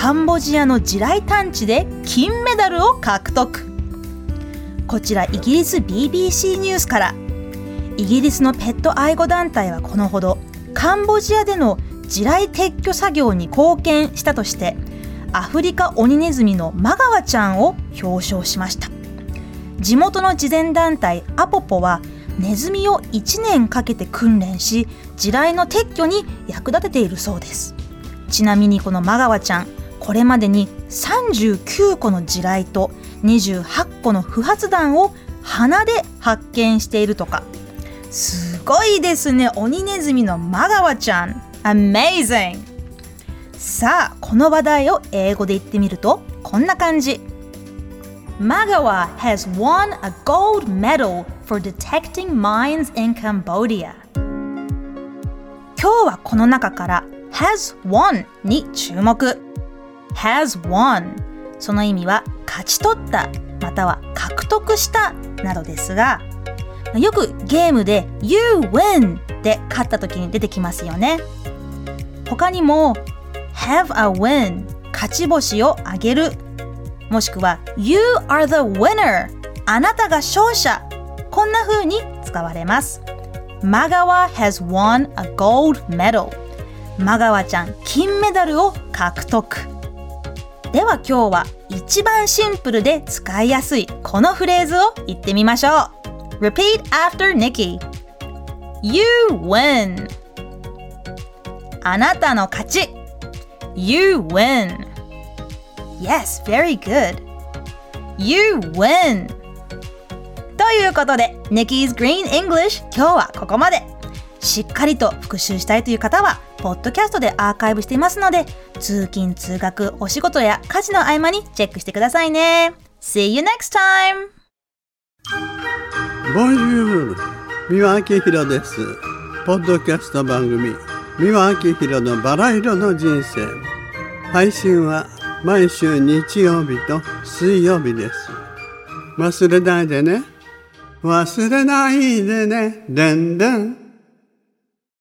カンボジアの地雷探知で金メダルを獲得。こちらイギリス BBC ニュースから。イギリスのペット愛護団体はこのほどカンボジアでの地雷撤去作業に貢献したとしてアフリカオニネズミのマガワちゃんを表彰しました。地元の慈善団体アポポはネズミを1年かけて訓練し地雷の撤去に役立てているそうです。ちなみにこのマガワちゃんこれまでに39個の地雷と28個の不発弾を鼻で発見しているとか。すごいですね。鬼ネズミのマガワちゃん。Amazing! さあこの話題を英語で言ってみるとこんな感じ。Magawa has won a gold medal for detecting mines in Cambodia. 今日はこの中から has won に注目。Has won. その意味は勝ち取ったまたは獲得したなどですがよくゲームで You win で勝った時に出てきますよね。他にも have a win 勝ち星をあげるもしくは You are the winner あなたが勝者こんな風に使われます。マガワ has won a gold medal マガワちゃん金メダルを獲得。では今日は一番シンプルで使いやすいこのフレーズを言ってみましょう Repeat after Nikki You win あなたの勝ち You win Yes, very good You win ということで Nikki's Green English 今日はここまでしっかりと復習したいという方はポッドキャストでアーカイブしていますので通勤通学お仕事や家事の合間にチェックしてくださいね。See you next time! ボンジュール三輪明宏です。ポッドキャスト番組三輪明宏のバラ色の人生。配信は毎週日曜日と水曜日です。忘れないでね。忘れないでね。でんでん。